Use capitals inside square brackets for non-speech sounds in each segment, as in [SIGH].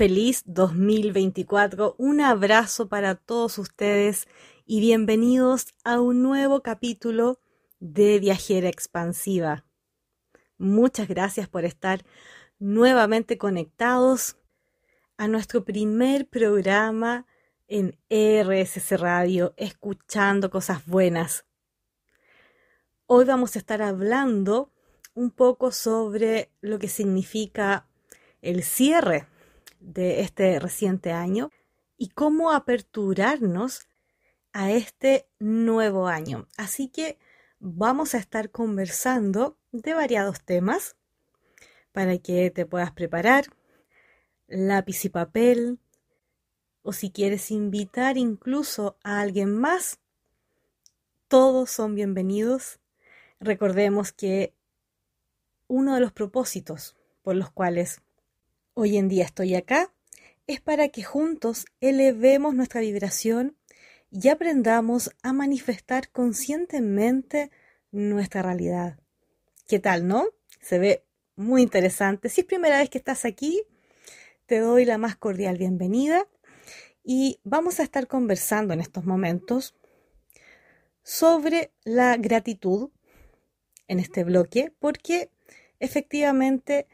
Feliz 2024, un abrazo para todos ustedes y bienvenidos a un nuevo capítulo de Viajera Expansiva. Muchas gracias por estar nuevamente conectados a nuestro primer programa en RSC Radio, escuchando cosas buenas. Hoy vamos a estar hablando un poco sobre lo que significa el cierre de este reciente año y cómo aperturarnos a este nuevo año. Así que vamos a estar conversando de variados temas para que te puedas preparar, lápiz y papel, o si quieres invitar incluso a alguien más, todos son bienvenidos. Recordemos que uno de los propósitos por los cuales hoy en día estoy acá es para que juntos elevemos nuestra vibración y aprendamos a manifestar conscientemente nuestra realidad. ¿Qué tal, no? Se ve muy interesante. Si es primera vez que estás aquí, te doy la más cordial bienvenida y vamos a estar conversando en estos momentos sobre la gratitud en este bloque porque efectivamente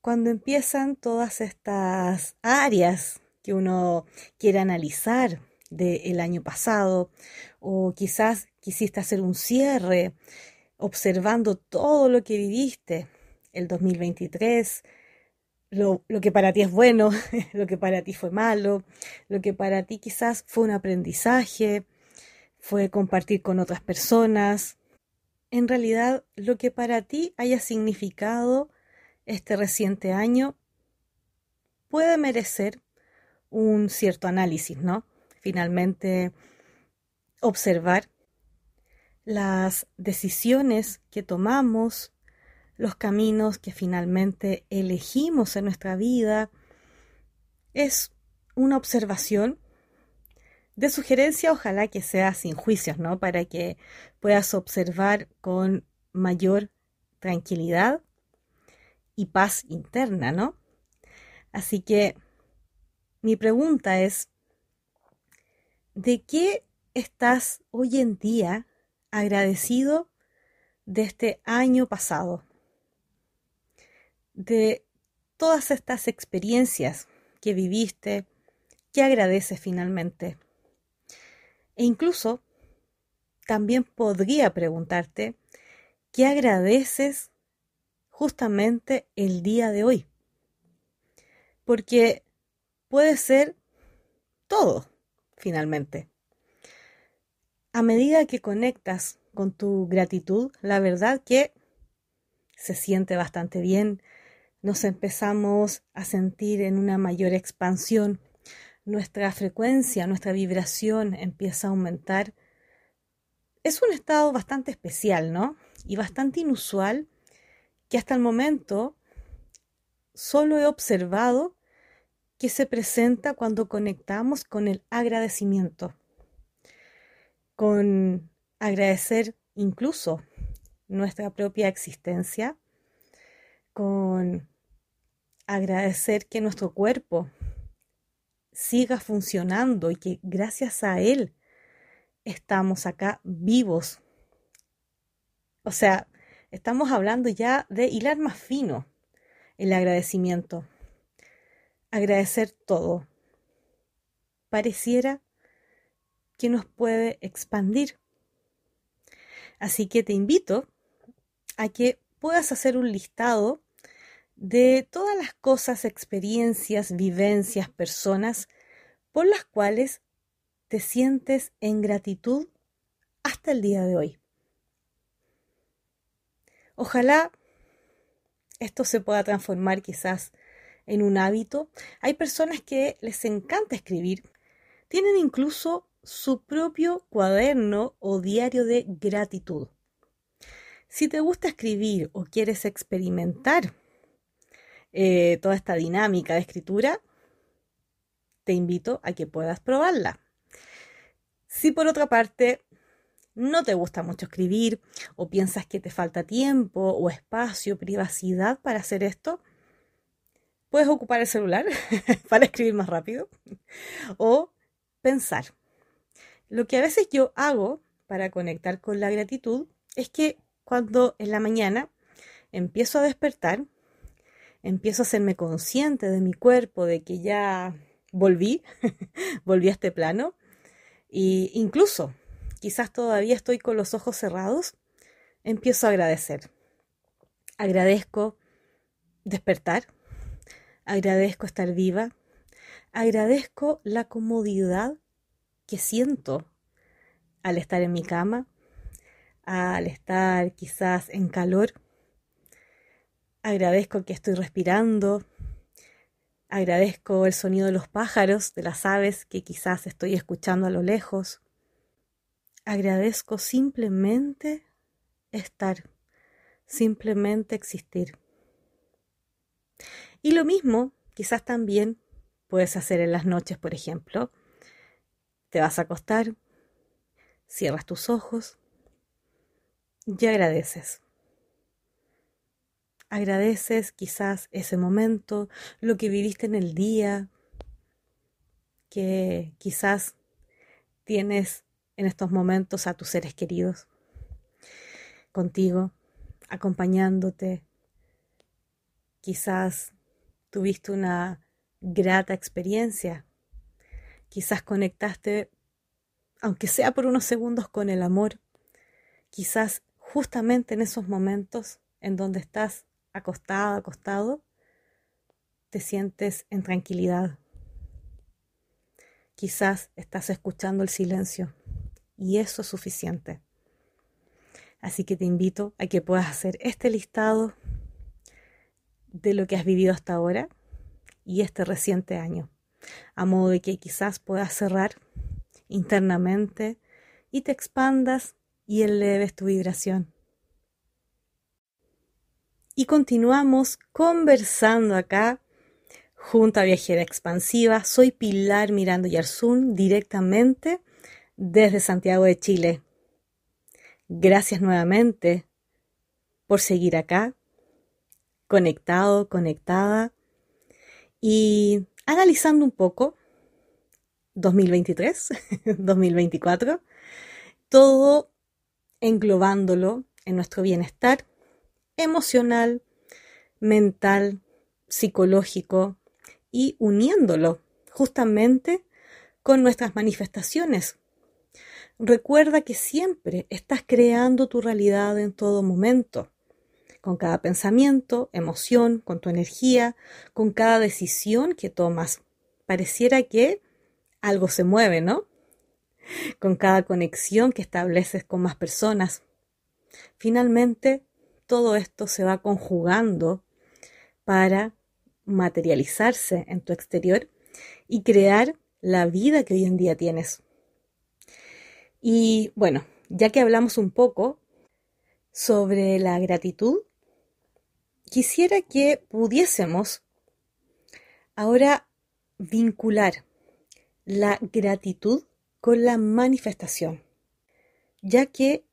cuando empiezan todas estas áreas que uno quiere analizar del año pasado o quizás quisiste hacer un cierre observando todo lo que viviste el 2023, lo, lo, que para ti es bueno, [LAUGHS] lo que para ti fue malo, lo que para ti quizás fue un aprendizaje, fue compartir con otras personas. En realidad, lo que para ti haya significado este reciente año puede merecer un cierto análisis, ¿no? Finalmente, observar las decisiones que tomamos, los caminos que finalmente elegimos en nuestra vida, es una observación de sugerencia, ojalá que sea sin juicios, ¿no? Para que puedas observar con mayor tranquilidad y paz interna, ¿no? Así que mi pregunta es, ¿de qué estás hoy en día agradecido de este año pasado? De todas estas experiencias que viviste, ¿qué agradeces finalmente? E incluso también podría preguntarte, ¿qué agradeces justamente el día de hoy. Porque puede ser todo, finalmente. A medida que conectas con tu gratitud, la verdad que se siente bastante bien, nos empezamos a sentir en una mayor expansión, nuestra frecuencia, nuestra vibración empieza a aumentar. Es un estado bastante especial, ¿no? Y bastante inusual que hasta el momento solo he observado que se presenta cuando conectamos con el agradecimiento, con agradecer incluso nuestra propia existencia, con agradecer que nuestro cuerpo siga funcionando y que gracias a él estamos acá vivos. O sea, Estamos hablando ya de hilar más fino el agradecimiento. Agradecer todo. Pareciera que nos puede expandir. Así que te invito a que puedas hacer un listado de todas las cosas, experiencias, vivencias, personas por las cuales te sientes en gratitud hasta el día de hoy. Ojalá esto se pueda transformar quizás en un hábito. Hay personas que les encanta escribir, tienen incluso su propio cuaderno o diario de gratitud. Si te gusta escribir o quieres experimentar eh, toda esta dinámica de escritura, te invito a que puedas probarla. Si por otra parte no te gusta mucho escribir o piensas que te falta tiempo o espacio, privacidad para hacer esto, puedes ocupar el celular [LAUGHS] para escribir más rápido o pensar. Lo que a veces yo hago para conectar con la gratitud es que cuando en la mañana empiezo a despertar, empiezo a hacerme consciente de mi cuerpo, de que ya volví, [LAUGHS] volví a este plano, e incluso quizás todavía estoy con los ojos cerrados, empiezo a agradecer. Agradezco despertar, agradezco estar viva, agradezco la comodidad que siento al estar en mi cama, al estar quizás en calor. Agradezco que estoy respirando. Agradezco el sonido de los pájaros, de las aves que quizás estoy escuchando a lo lejos. Agradezco simplemente estar, simplemente existir. Y lo mismo quizás también puedes hacer en las noches, por ejemplo. Te vas a acostar, cierras tus ojos y agradeces. Agradeces quizás ese momento, lo que viviste en el día, que quizás tienes en estos momentos a tus seres queridos contigo, acompañándote. Quizás tuviste una grata experiencia. Quizás conectaste, aunque sea por unos segundos, con el amor. Quizás justamente en esos momentos en donde estás acostado, acostado, te sientes en tranquilidad. Quizás estás escuchando el silencio y eso es suficiente. Así que te invito a que puedas hacer este listado de lo que has vivido hasta ahora y este reciente año, a modo de que quizás puedas cerrar internamente y te expandas y eleves tu vibración. Y continuamos conversando acá junto a Viajera Expansiva. Soy Pilar Mirando Yarzún directamente desde Santiago de Chile. Gracias nuevamente por seguir acá, conectado, conectada y analizando un poco 2023, 2024, [LAUGHS] todo englobándolo en nuestro bienestar emocional, mental, psicológico y uniéndolo justamente con nuestras manifestaciones Recuerda que siempre estás creando tu realidad en todo momento, con cada pensamiento, emoción, con tu energía, con cada decisión que tomas. Pareciera que algo se mueve, ¿no? Con cada conexión que estableces con más personas. Finalmente, todo esto se va conjugando para materializarse en tu exterior y crear la vida que hoy en día tienes. Y bueno, ya que hablamos un poco sobre la gratitud, quisiera que pudiésemos ahora vincular la gratitud con la manifestación, ya que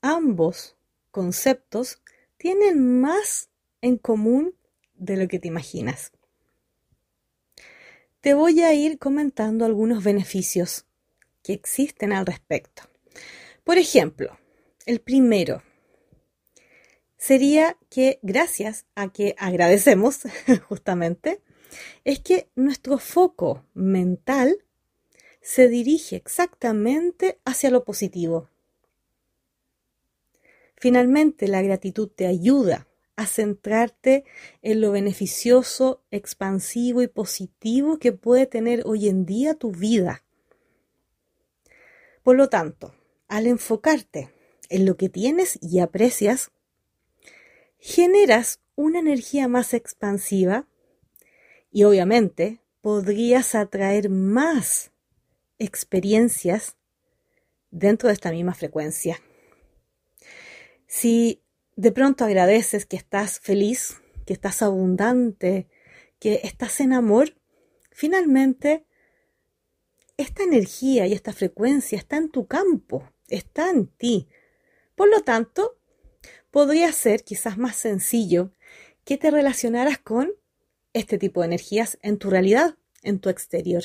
ambos conceptos tienen más en común de lo que te imaginas. Te voy a ir comentando algunos beneficios que existen al respecto. Por ejemplo, el primero sería que gracias a que agradecemos [LAUGHS] justamente, es que nuestro foco mental se dirige exactamente hacia lo positivo. Finalmente, la gratitud te ayuda a centrarte en lo beneficioso, expansivo y positivo que puede tener hoy en día tu vida. Por lo tanto, al enfocarte en lo que tienes y aprecias, generas una energía más expansiva y obviamente podrías atraer más experiencias dentro de esta misma frecuencia. Si de pronto agradeces que estás feliz, que estás abundante, que estás en amor, finalmente esta energía y esta frecuencia está en tu campo, está en ti. Por lo tanto, podría ser quizás más sencillo que te relacionaras con este tipo de energías en tu realidad, en tu exterior.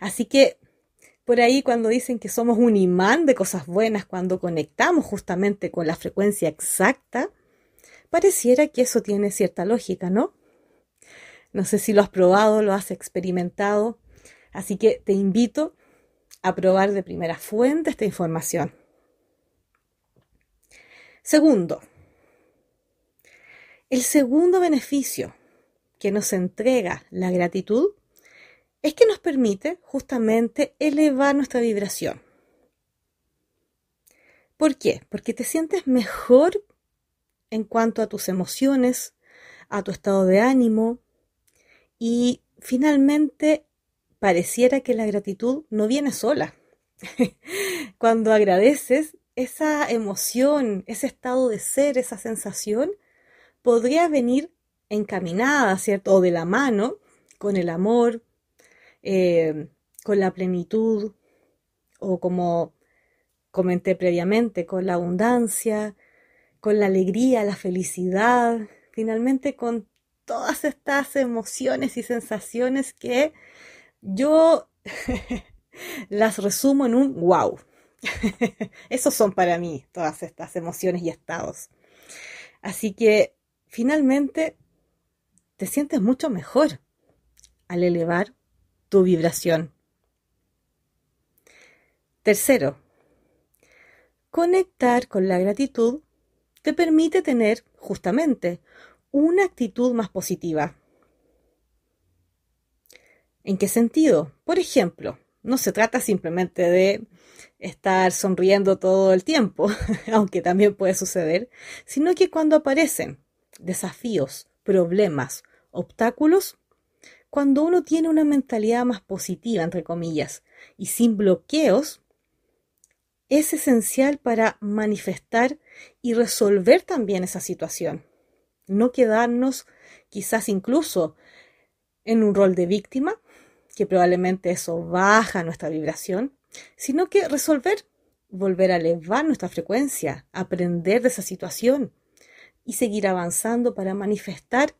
Así que por ahí cuando dicen que somos un imán de cosas buenas, cuando conectamos justamente con la frecuencia exacta, pareciera que eso tiene cierta lógica, ¿no? No sé si lo has probado, lo has experimentado, así que te invito a probar de primera fuente esta información. Segundo, el segundo beneficio que nos entrega la gratitud es que nos permite justamente elevar nuestra vibración. ¿Por qué? Porque te sientes mejor en cuanto a tus emociones, a tu estado de ánimo y finalmente pareciera que la gratitud no viene sola. [LAUGHS] Cuando agradeces, esa emoción, ese estado de ser, esa sensación, podría venir encaminada, ¿cierto? O de la mano con el amor, eh, con la plenitud o como comenté previamente, con la abundancia, con la alegría, la felicidad, finalmente con todas estas emociones y sensaciones que yo [LAUGHS] las resumo en un wow. [LAUGHS] Esos son para mí todas estas emociones y estados. Así que finalmente te sientes mucho mejor al elevar tu vibración. Tercero, conectar con la gratitud te permite tener justamente una actitud más positiva. ¿En qué sentido? Por ejemplo, no se trata simplemente de estar sonriendo todo el tiempo, [LAUGHS] aunque también puede suceder, sino que cuando aparecen desafíos, problemas, obstáculos, cuando uno tiene una mentalidad más positiva, entre comillas, y sin bloqueos, es esencial para manifestar y resolver también esa situación. No quedarnos quizás incluso en un rol de víctima, que probablemente eso baja nuestra vibración, sino que resolver, volver a elevar nuestra frecuencia, aprender de esa situación y seguir avanzando para manifestar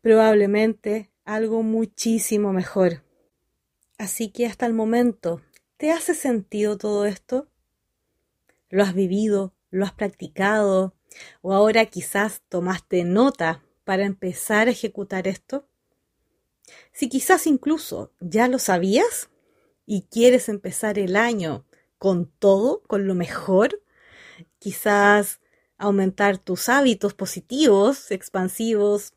probablemente algo muchísimo mejor. Así que hasta el momento, ¿te hace sentido todo esto? ¿Lo has vivido? ¿Lo has practicado? ¿O ahora quizás tomaste nota para empezar a ejecutar esto? Si quizás incluso ya lo sabías y quieres empezar el año con todo, con lo mejor, quizás aumentar tus hábitos positivos, expansivos,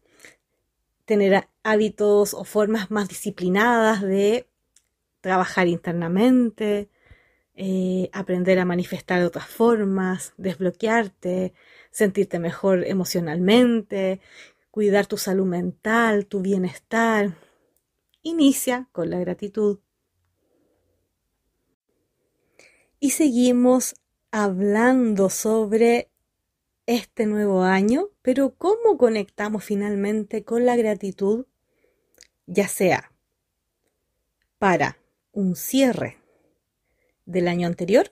tener hábitos o formas más disciplinadas de trabajar internamente, eh, aprender a manifestar otras formas, desbloquearte, sentirte mejor emocionalmente, cuidar tu salud mental, tu bienestar. Inicia con la gratitud. Y seguimos hablando sobre este nuevo año, pero ¿cómo conectamos finalmente con la gratitud? Ya sea para un cierre del año anterior,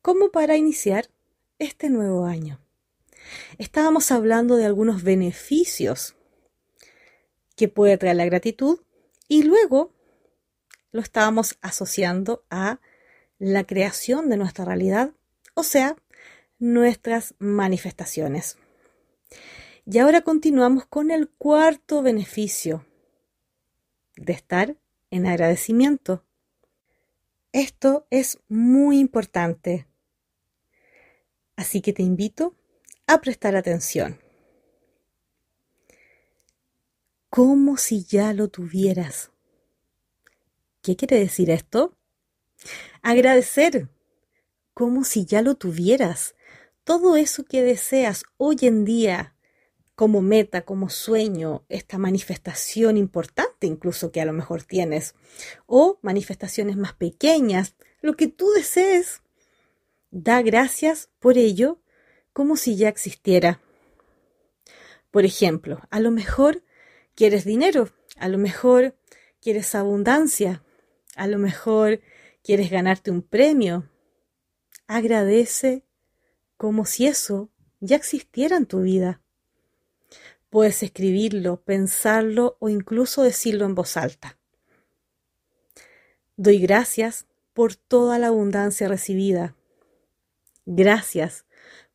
como para iniciar este nuevo año. Estábamos hablando de algunos beneficios que puede traer la gratitud y luego lo estábamos asociando a la creación de nuestra realidad, o sea, nuestras manifestaciones. Y ahora continuamos con el cuarto beneficio de estar en agradecimiento. Esto es muy importante. Así que te invito a prestar atención. Como si ya lo tuvieras. ¿Qué quiere decir esto? Agradecer como si ya lo tuvieras todo eso que deseas hoy en día como meta, como sueño, esta manifestación importante incluso que a lo mejor tienes, o manifestaciones más pequeñas, lo que tú desees, da gracias por ello como si ya existiera. Por ejemplo, a lo mejor quieres dinero, a lo mejor quieres abundancia, a lo mejor quieres ganarte un premio. Agradece como si eso ya existiera en tu vida. Puedes escribirlo, pensarlo o incluso decirlo en voz alta. Doy gracias por toda la abundancia recibida. Gracias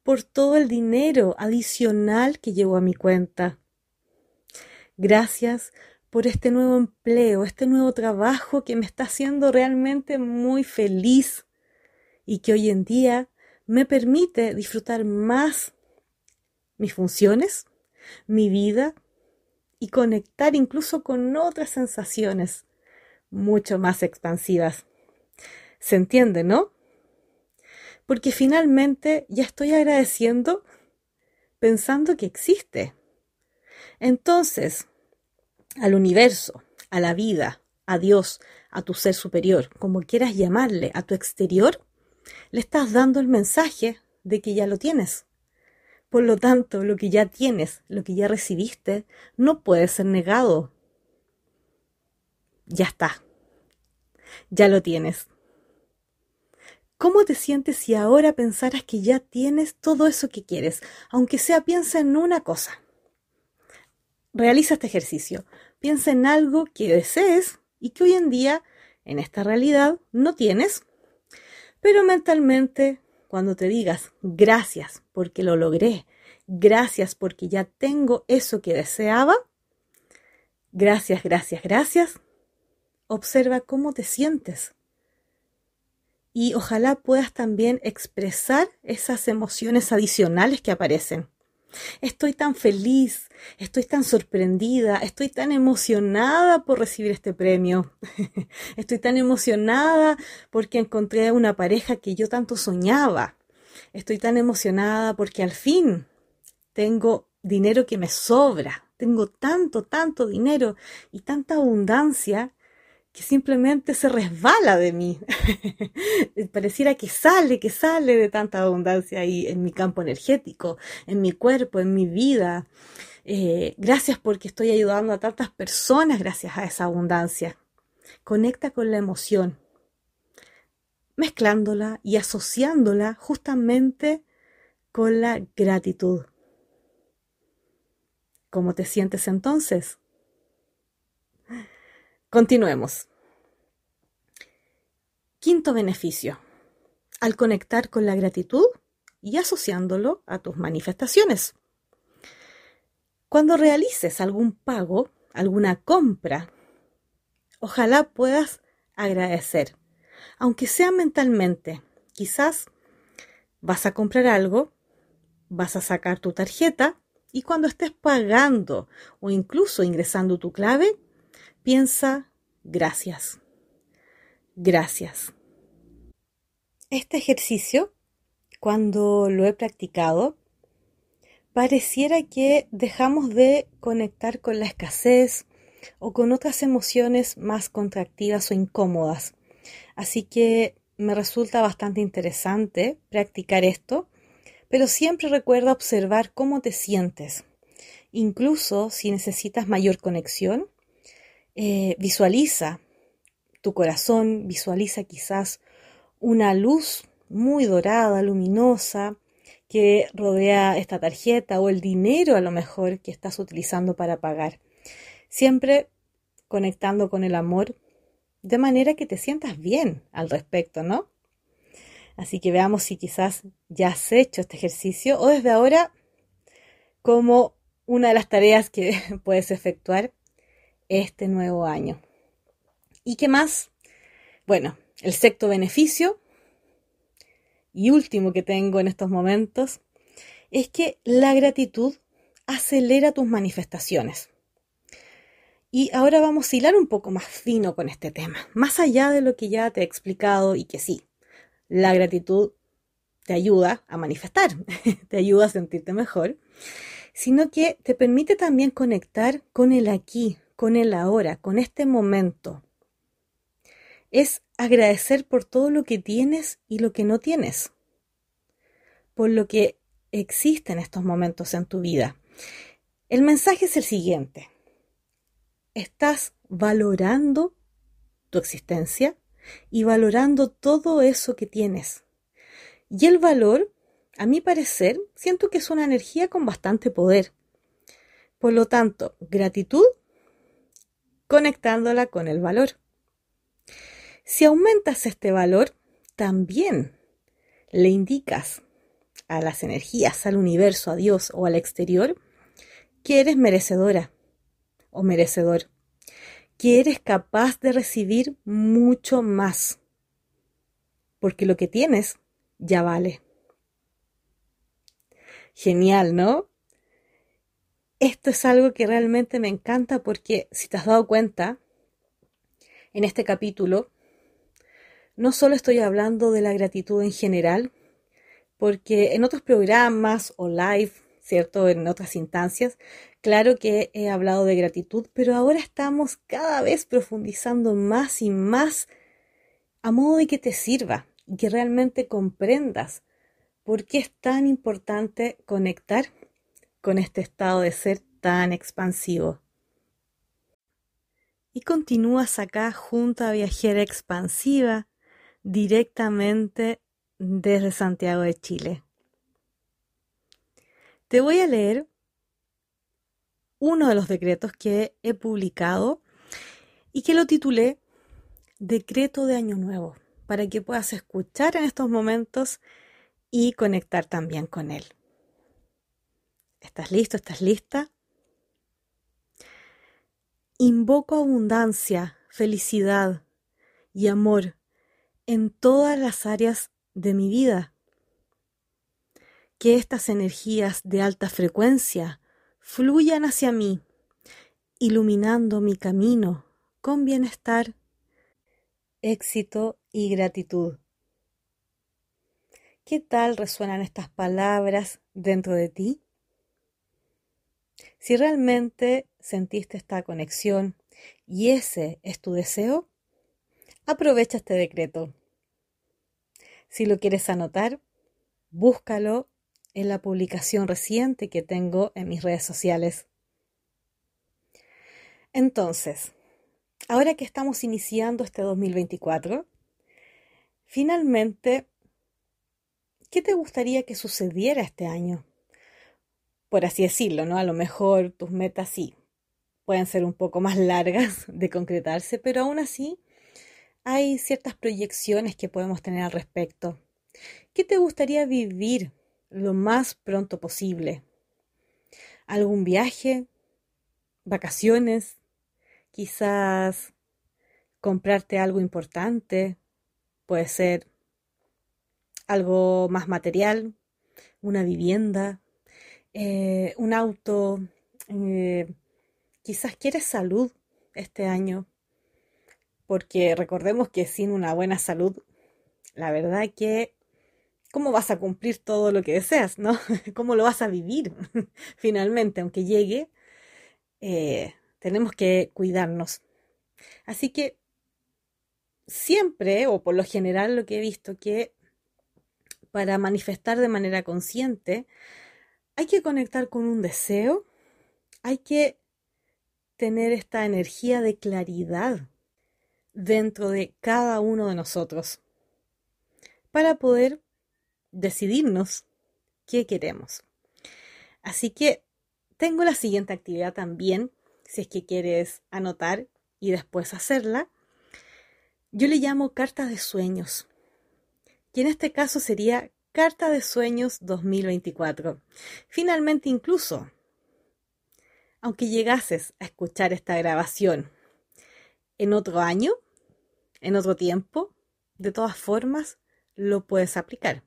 por todo el dinero adicional que llegó a mi cuenta. Gracias por este nuevo empleo, este nuevo trabajo que me está haciendo realmente muy feliz y que hoy en día me permite disfrutar más mis funciones, mi vida y conectar incluso con otras sensaciones mucho más expansivas. ¿Se entiende, no? Porque finalmente ya estoy agradeciendo pensando que existe. Entonces, al universo, a la vida, a Dios, a tu ser superior, como quieras llamarle, a tu exterior, le estás dando el mensaje de que ya lo tienes. Por lo tanto, lo que ya tienes, lo que ya recibiste, no puede ser negado. Ya está. Ya lo tienes. ¿Cómo te sientes si ahora pensaras que ya tienes todo eso que quieres? Aunque sea piensa en una cosa. Realiza este ejercicio. Piensa en algo que desees y que hoy en día, en esta realidad, no tienes. Pero mentalmente, cuando te digas gracias porque lo logré, gracias porque ya tengo eso que deseaba, gracias, gracias, gracias, observa cómo te sientes y ojalá puedas también expresar esas emociones adicionales que aparecen. Estoy tan feliz, estoy tan sorprendida, estoy tan emocionada por recibir este premio. [LAUGHS] estoy tan emocionada porque encontré una pareja que yo tanto soñaba. Estoy tan emocionada porque al fin tengo dinero que me sobra. Tengo tanto, tanto dinero y tanta abundancia que simplemente se resbala de mí. [LAUGHS] Pareciera que sale, que sale de tanta abundancia ahí en mi campo energético, en mi cuerpo, en mi vida. Eh, gracias porque estoy ayudando a tantas personas gracias a esa abundancia. Conecta con la emoción, mezclándola y asociándola justamente con la gratitud. ¿Cómo te sientes entonces? Continuemos. Quinto beneficio. Al conectar con la gratitud y asociándolo a tus manifestaciones. Cuando realices algún pago, alguna compra, ojalá puedas agradecer, aunque sea mentalmente. Quizás vas a comprar algo, vas a sacar tu tarjeta y cuando estés pagando o incluso ingresando tu clave, Piensa, gracias. Gracias. Este ejercicio, cuando lo he practicado, pareciera que dejamos de conectar con la escasez o con otras emociones más contractivas o incómodas. Así que me resulta bastante interesante practicar esto, pero siempre recuerda observar cómo te sientes. Incluso si necesitas mayor conexión, eh, visualiza tu corazón, visualiza quizás una luz muy dorada, luminosa, que rodea esta tarjeta o el dinero a lo mejor que estás utilizando para pagar. Siempre conectando con el amor de manera que te sientas bien al respecto, ¿no? Así que veamos si quizás ya has hecho este ejercicio o desde ahora como una de las tareas que [LAUGHS] puedes efectuar este nuevo año. ¿Y qué más? Bueno, el sexto beneficio y último que tengo en estos momentos es que la gratitud acelera tus manifestaciones. Y ahora vamos a hilar un poco más fino con este tema, más allá de lo que ya te he explicado y que sí, la gratitud te ayuda a manifestar, [LAUGHS] te ayuda a sentirte mejor, sino que te permite también conectar con el aquí, con el ahora, con este momento. Es agradecer por todo lo que tienes y lo que no tienes, por lo que existe en estos momentos en tu vida. El mensaje es el siguiente. Estás valorando tu existencia y valorando todo eso que tienes. Y el valor, a mi parecer, siento que es una energía con bastante poder Por lo tanto, gratitud conectándola con el valor. Si aumentas este valor, también le indicas a las energías, al universo, a Dios o al exterior, que eres merecedora o merecedor, que eres capaz de recibir mucho más, porque lo que tienes ya vale. Genial, ¿no? Esto es algo que realmente me encanta porque si te has dado cuenta, en este capítulo, no solo estoy hablando de la gratitud en general, porque en otros programas o live, ¿cierto? En otras instancias, claro que he hablado de gratitud, pero ahora estamos cada vez profundizando más y más a modo de que te sirva y que realmente comprendas por qué es tan importante conectar con este estado de ser tan expansivo. Y continúas acá junto a Viajera Expansiva directamente desde Santiago de Chile. Te voy a leer uno de los decretos que he publicado y que lo titulé Decreto de Año Nuevo, para que puedas escuchar en estos momentos y conectar también con él. ¿Estás listo? ¿Estás lista? Invoco abundancia, felicidad y amor en todas las áreas de mi vida. Que estas energías de alta frecuencia fluyan hacia mí, iluminando mi camino con bienestar, éxito y gratitud. ¿Qué tal resuenan estas palabras dentro de ti? Si realmente sentiste esta conexión y ese es tu deseo, aprovecha este decreto. Si lo quieres anotar, búscalo en la publicación reciente que tengo en mis redes sociales. Entonces, ahora que estamos iniciando este 2024, finalmente, ¿qué te gustaría que sucediera este año? Por así decirlo, ¿no? A lo mejor tus metas sí pueden ser un poco más largas [LAUGHS] de concretarse, pero aún así hay ciertas proyecciones que podemos tener al respecto. ¿Qué te gustaría vivir lo más pronto posible? ¿Algún viaje? ¿Vacaciones? Quizás comprarte algo importante. Puede ser algo más material, una vivienda, eh, un auto, eh, quizás quieres salud este año, porque recordemos que sin una buena salud, la verdad que, ¿cómo vas a cumplir todo lo que deseas, no? [LAUGHS] ¿Cómo lo vas a vivir [LAUGHS] finalmente, aunque llegue? Eh, tenemos que cuidarnos. Así que siempre, o por lo general, lo que he visto que para manifestar de manera consciente, hay que conectar con un deseo, hay que tener esta energía de claridad dentro de cada uno de nosotros para poder decidirnos qué queremos. Así que tengo la siguiente actividad también, si es que quieres anotar y después hacerla. Yo le llamo cartas de sueños. Y en este caso sería Carta de Sueños 2024. Finalmente, incluso, aunque llegases a escuchar esta grabación en otro año, en otro tiempo, de todas formas, lo puedes aplicar.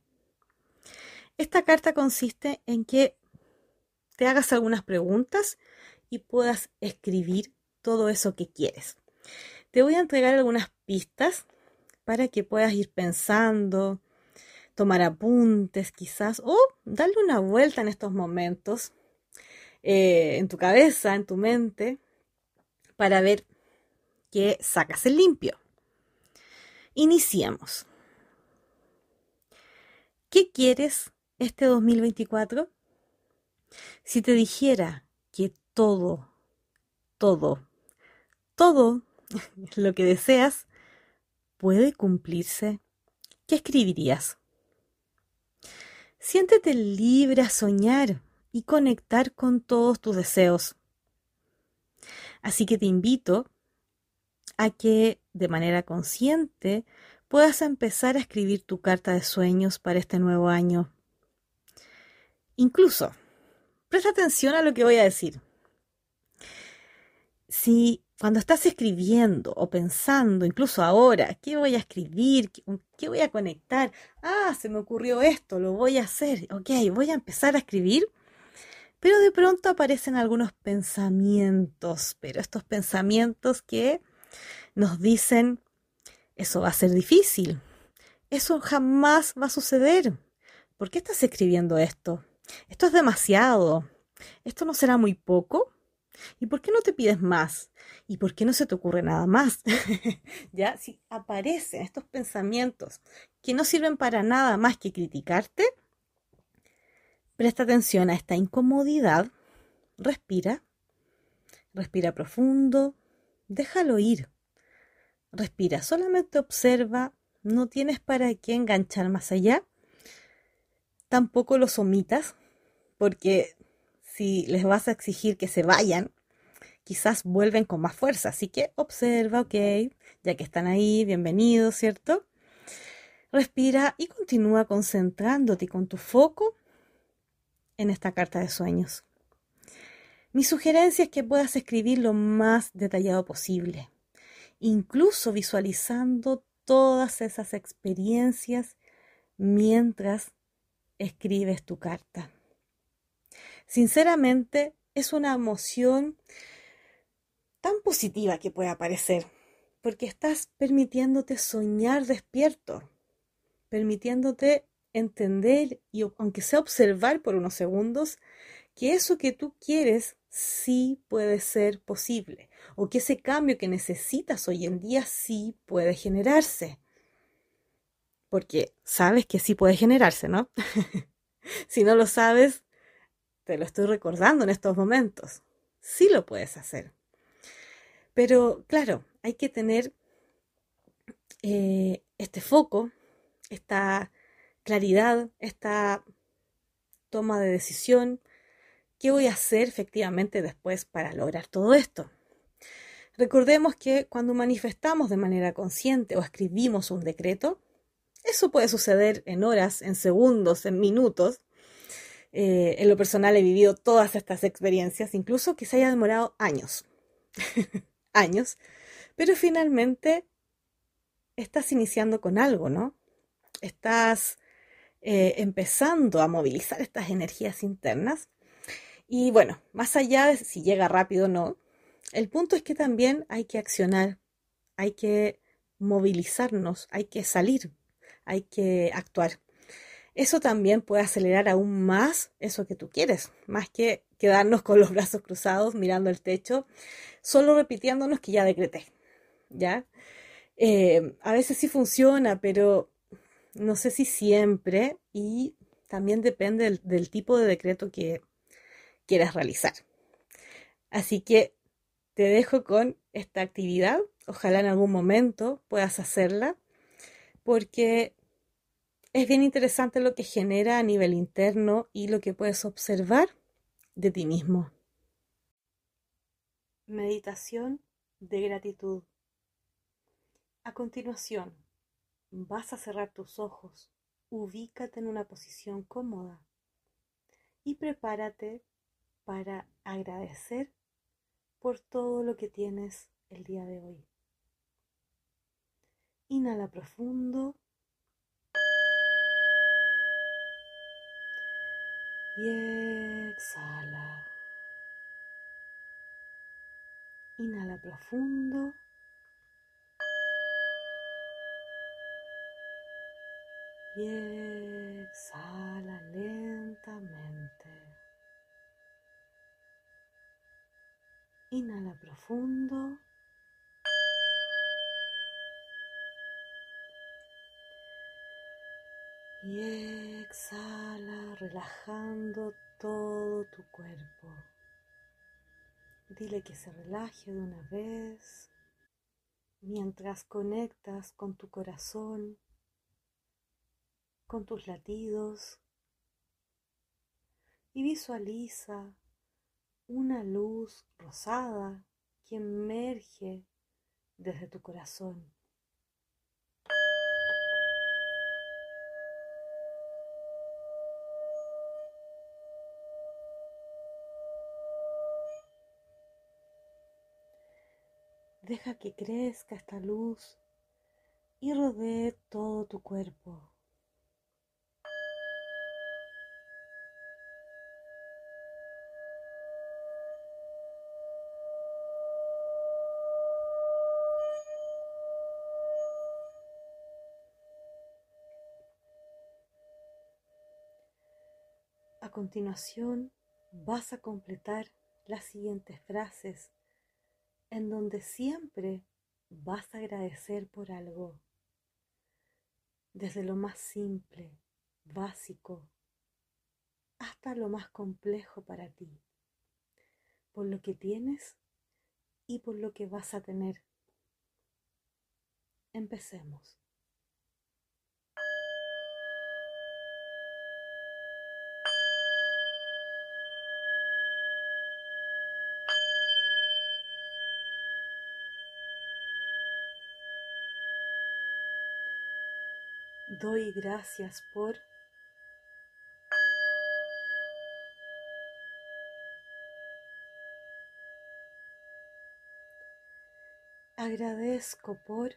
Esta carta consiste en que te hagas algunas preguntas y puedas escribir todo eso que quieres. Te voy a entregar algunas pistas para que puedas ir pensando, tomar apuntes quizás o darle una vuelta en estos momentos eh, en tu cabeza, en tu mente, para ver qué sacas el limpio. Iniciemos. ¿Qué quieres este 2024? Si te dijera que todo, todo, todo [LAUGHS] lo que deseas puede cumplirse, ¿qué escribirías? Siéntete libre a soñar y conectar con todos tus deseos. Así que te invito a que de manera consciente puedas empezar a escribir tu carta de sueños para este nuevo año. Incluso, presta atención a lo que voy a decir. Si cuando estás escribiendo o pensando, incluso ahora, ¿qué voy a escribir? ¿Qué voy a conectar? Ah, se me ocurrió esto, lo voy a hacer. Ok, voy a empezar a escribir. Pero de pronto aparecen algunos pensamientos, pero estos pensamientos que nos dicen, eso va a ser difícil, eso jamás va a suceder. ¿Por qué estás escribiendo esto? Esto es demasiado. ¿Esto no será muy poco? ¿Y por qué no te pides más? ¿Y por qué no se te ocurre nada más? [LAUGHS] ya, si aparecen estos pensamientos que no sirven para nada más que criticarte, presta atención a esta incomodidad, respira, respira profundo, déjalo ir. Respira, solamente observa, no tienes para qué enganchar más allá. Tampoco los omitas, porque si les vas a exigir que se vayan, quizás vuelven con más fuerza. Así que observa, ok, ya que están ahí, bienvenidos, ¿cierto? Respira y continúa concentrándote con tu foco en esta carta de sueños. Mi sugerencia es que puedas escribir lo más detallado posible, incluso visualizando todas esas experiencias mientras escribes tu carta. Sinceramente, es una emoción tan positiva que puede aparecer, porque estás permitiéndote soñar despierto, permitiéndote entender y aunque sea observar por unos segundos que eso que tú quieres sí puede ser posible o que ese cambio que necesitas hoy en día sí puede generarse. Porque sabes que sí puede generarse, ¿no? [LAUGHS] si no lo sabes, te lo estoy recordando en estos momentos. Sí lo puedes hacer. Pero claro, hay que tener eh, este foco, esta claridad, esta toma de decisión. ¿Qué voy a hacer efectivamente después para lograr todo esto? Recordemos que cuando manifestamos de manera consciente o escribimos un decreto, eso puede suceder en horas, en segundos, en minutos, eh, en lo personal he vivido todas estas experiencias, incluso que se haya demorado años, [LAUGHS] años, pero finalmente estás iniciando con algo, ¿no? Estás eh, empezando a movilizar estas energías internas. Y bueno, más allá de si llega rápido o no, el punto es que también hay que accionar, hay que movilizarnos, hay que salir, hay que actuar eso también puede acelerar aún más eso que tú quieres, más que quedarnos con los brazos cruzados mirando el techo, solo repitiéndonos que ya decreté, ¿ya? Eh, a veces sí funciona, pero no sé si siempre y también depende del, del tipo de decreto que quieras realizar. Así que te dejo con esta actividad, ojalá en algún momento puedas hacerla, porque es bien interesante lo que genera a nivel interno y lo que puedes observar de ti mismo. Meditación de gratitud. A continuación, vas a cerrar tus ojos, ubícate en una posición cómoda y prepárate para agradecer por todo lo que tienes el día de hoy. Inhala profundo exhala. Inhala profundo. Y exhala lentamente. Inhala profundo. Exhala relajando todo tu cuerpo. Dile que se relaje de una vez mientras conectas con tu corazón, con tus latidos y visualiza una luz rosada que emerge desde tu corazón. Deja que crezca esta luz y rodee todo tu cuerpo. A continuación vas a completar las siguientes frases en donde siempre vas a agradecer por algo, desde lo más simple, básico, hasta lo más complejo para ti, por lo que tienes y por lo que vas a tener. Empecemos. Doy gracias por agradezco por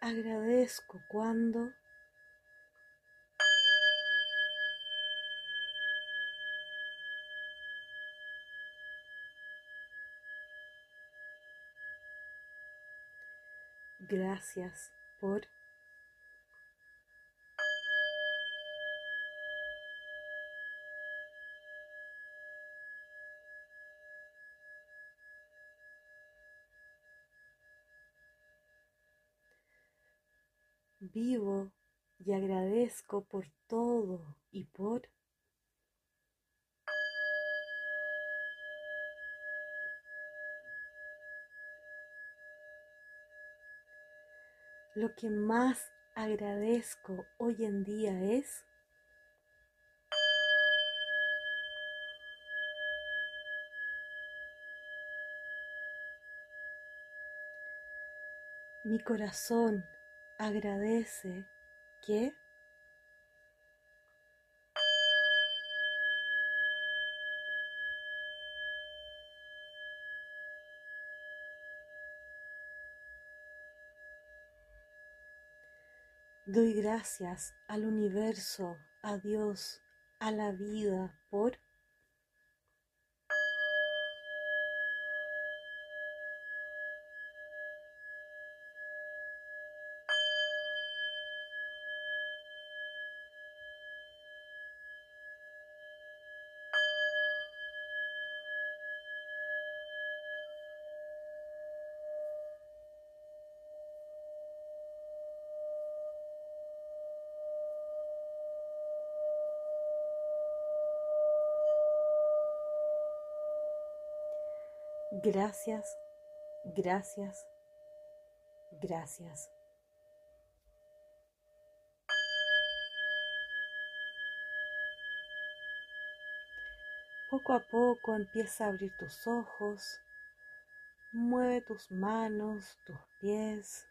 agradezco cuando Gracias por vivo y agradezco por todo y por Lo que más agradezco hoy en día es mi corazón agradece que Doy gracias al universo, a Dios, a la vida por Gracias, gracias, gracias. Poco a poco empieza a abrir tus ojos, mueve tus manos, tus pies.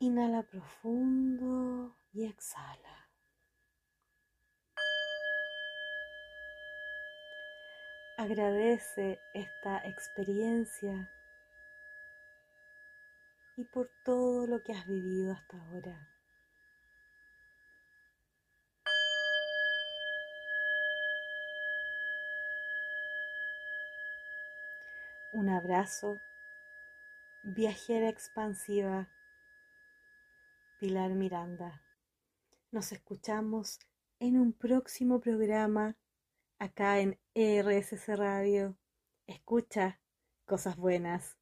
Inhala profundo y exhala. Agradece esta experiencia y por todo lo que has vivido hasta ahora. Un abrazo, viajera expansiva, Pilar Miranda. Nos escuchamos en un próximo programa acá en RSC Radio. Escucha cosas buenas.